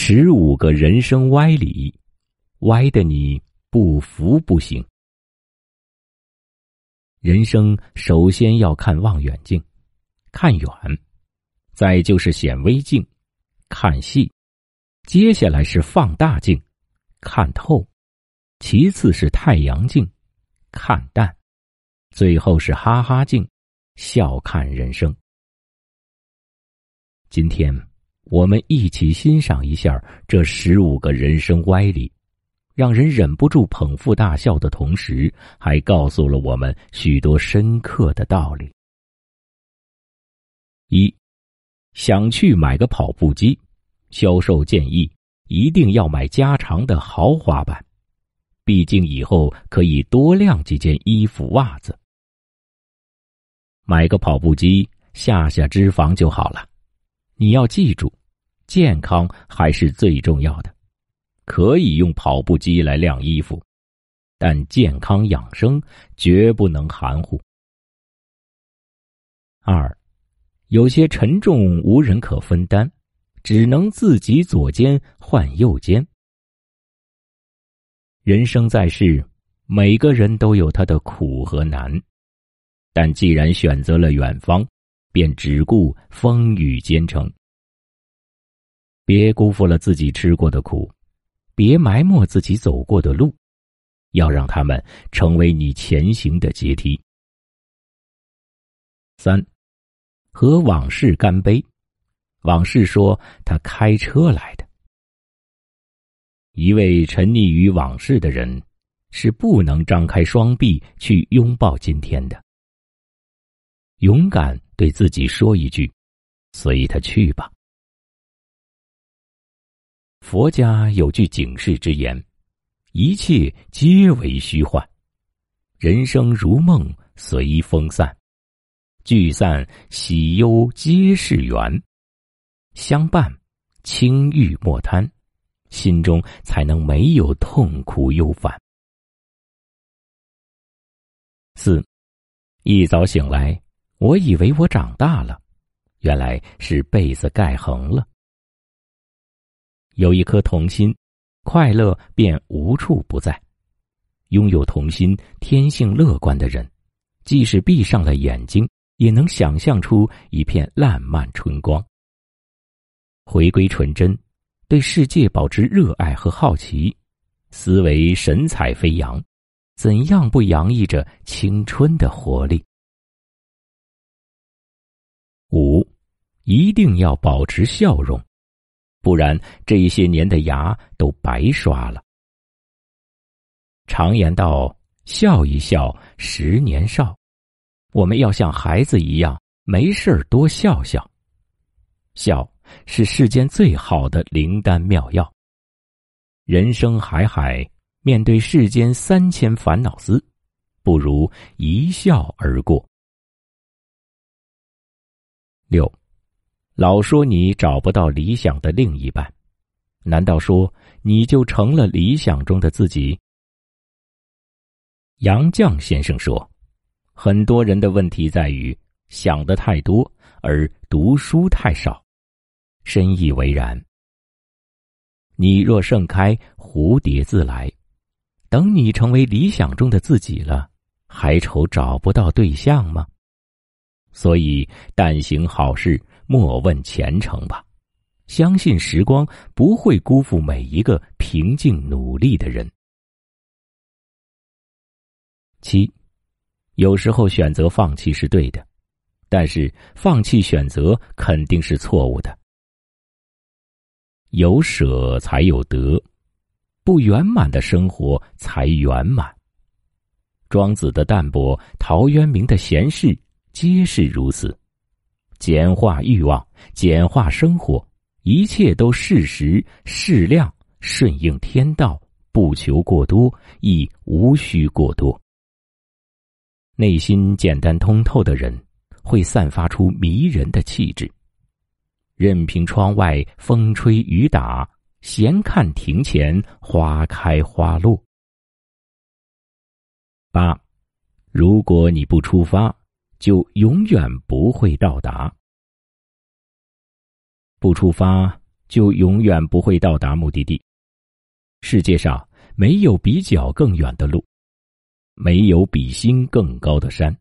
十五个人生歪理，歪的你不服不行。人生首先要看望远镜，看远；再就是显微镜，看细；接下来是放大镜，看透；其次是太阳镜，看淡；最后是哈哈镜，笑看人生。今天。我们一起欣赏一下这十五个人生歪理，让人忍不住捧腹大笑的同时，还告诉了我们许多深刻的道理。一，想去买个跑步机，销售建议一定要买加长的豪华版，毕竟以后可以多晾几件衣服袜子。买个跑步机下下脂肪就好了，你要记住。健康还是最重要的，可以用跑步机来晾衣服，但健康养生绝不能含糊。二，有些沉重无人可分担，只能自己左肩换右肩。人生在世，每个人都有他的苦和难，但既然选择了远方，便只顾风雨兼程。别辜负了自己吃过的苦，别埋没自己走过的路，要让他们成为你前行的阶梯。三，和往事干杯。往事说他开车来的。一位沉溺于往事的人，是不能张开双臂去拥抱今天的。勇敢对自己说一句：“随他去吧。”佛家有句警示之言：“一切皆为虚幻，人生如梦，随风散，聚散喜忧皆是缘，相伴，轻欲莫贪，心中才能没有痛苦忧烦。”四，一早醒来，我以为我长大了，原来是被子盖横了。有一颗童心，快乐便无处不在。拥有童心、天性乐观的人，即使闭上了眼睛，也能想象出一片烂漫春光。回归纯真，对世界保持热爱和好奇，思维神采飞扬，怎样不洋溢着青春的活力？五，一定要保持笑容。不然，这一些年的牙都白刷了。常言道：“笑一笑，十年少。”我们要像孩子一样，没事多笑笑。笑是世间最好的灵丹妙药。人生海海，面对世间三千烦恼丝，不如一笑而过。六。老说你找不到理想的另一半，难道说你就成了理想中的自己？杨绛先生说：“很多人的问题在于想的太多，而读书太少。”深以为然。你若盛开，蝴蝶自来。等你成为理想中的自己了，还愁找不到对象吗？所以，但行好事。莫问前程吧，相信时光不会辜负每一个平静努力的人。七，有时候选择放弃是对的，但是放弃选择肯定是错误的。有舍才有得，不圆满的生活才圆满。庄子的淡泊，陶渊明的闲适，皆是如此。简化欲望，简化生活，一切都适时适量，顺应天道，不求过多，亦无需过多。内心简单通透的人，会散发出迷人的气质。任凭窗外风吹雨打，闲看庭前花开花落。八，如果你不出发。就永远不会到达。不出发，就永远不会到达目的地。世界上没有比脚更远的路，没有比心更高的山。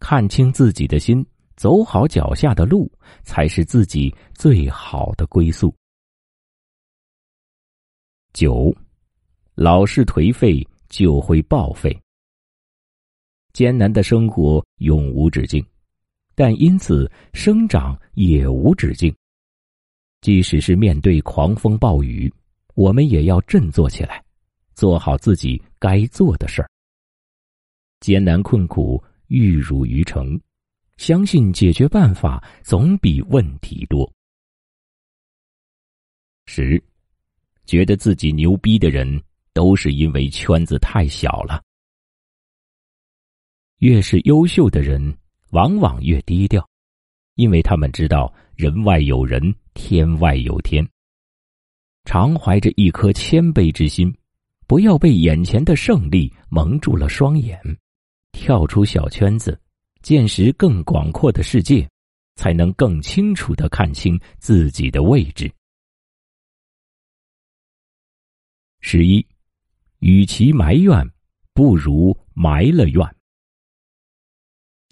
看清自己的心，走好脚下的路，才是自己最好的归宿。九，老是颓废就会报废。艰难的生活永无止境，但因此生长也无止境。即使是面对狂风暴雨，我们也要振作起来，做好自己该做的事儿。艰难困苦玉汝于成，相信解决办法总比问题多。十，觉得自己牛逼的人，都是因为圈子太小了。越是优秀的人，往往越低调，因为他们知道人外有人，天外有天。常怀着一颗谦卑之心，不要被眼前的胜利蒙住了双眼，跳出小圈子，见识更广阔的世界，才能更清楚的看清自己的位置。十一，与其埋怨，不如埋了怨。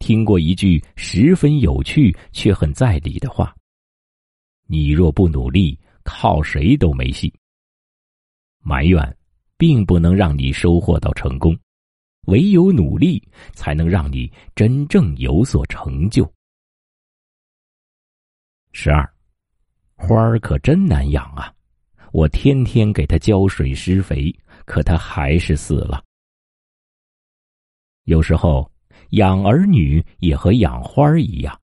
听过一句十分有趣却很在理的话：“你若不努力，靠谁都没戏。”埋怨，并不能让你收获到成功，唯有努力，才能让你真正有所成就。十二，花儿可真难养啊！我天天给它浇水施肥，可它还是死了。有时候。养儿女也和养花儿一样，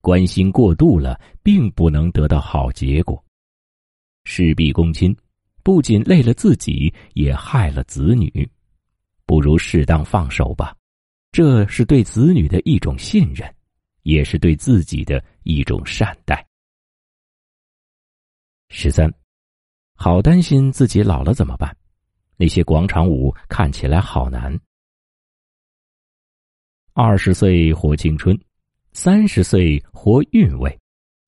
关心过度了，并不能得到好结果。事必躬亲，不仅累了自己，也害了子女。不如适当放手吧，这是对子女的一种信任，也是对自己的一种善待。十三，好担心自己老了怎么办？那些广场舞看起来好难。二十岁活青春，三十岁活韵味，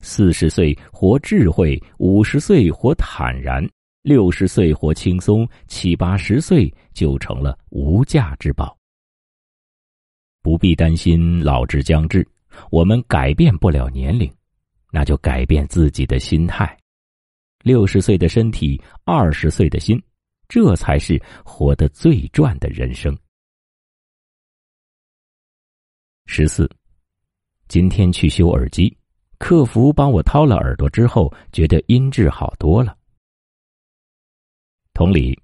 四十岁活智慧，五十岁活坦然，六十岁活轻松，七八十岁就成了无价之宝。不必担心老之将至，我们改变不了年龄，那就改变自己的心态。六十岁的身体，二十岁的心，这才是活得最赚的人生。十四，今天去修耳机，客服帮我掏了耳朵之后，觉得音质好多了。同理，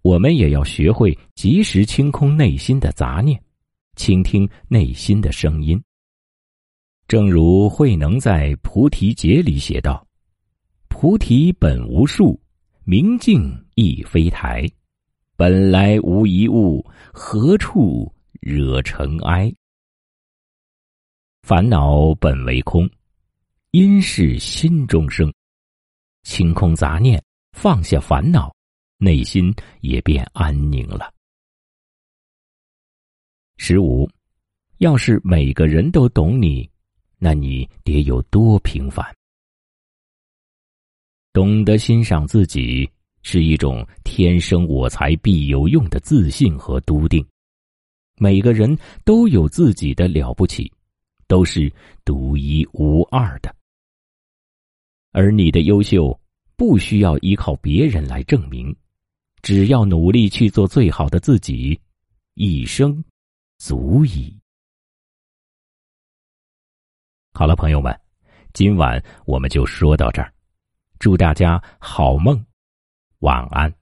我们也要学会及时清空内心的杂念，倾听内心的声音。正如慧能在《菩提节》里写道：“菩提本无树，明镜亦非台，本来无一物，何处惹尘埃？”烦恼本为空，因是心中生。清空杂念，放下烦恼，内心也便安宁了。十五，要是每个人都懂你，那你得有多平凡？懂得欣赏自己，是一种天生我材必有用的自信和笃定。每个人都有自己的了不起。都是独一无二的，而你的优秀不需要依靠别人来证明，只要努力去做最好的自己，一生足矣。好了，朋友们，今晚我们就说到这儿，祝大家好梦，晚安。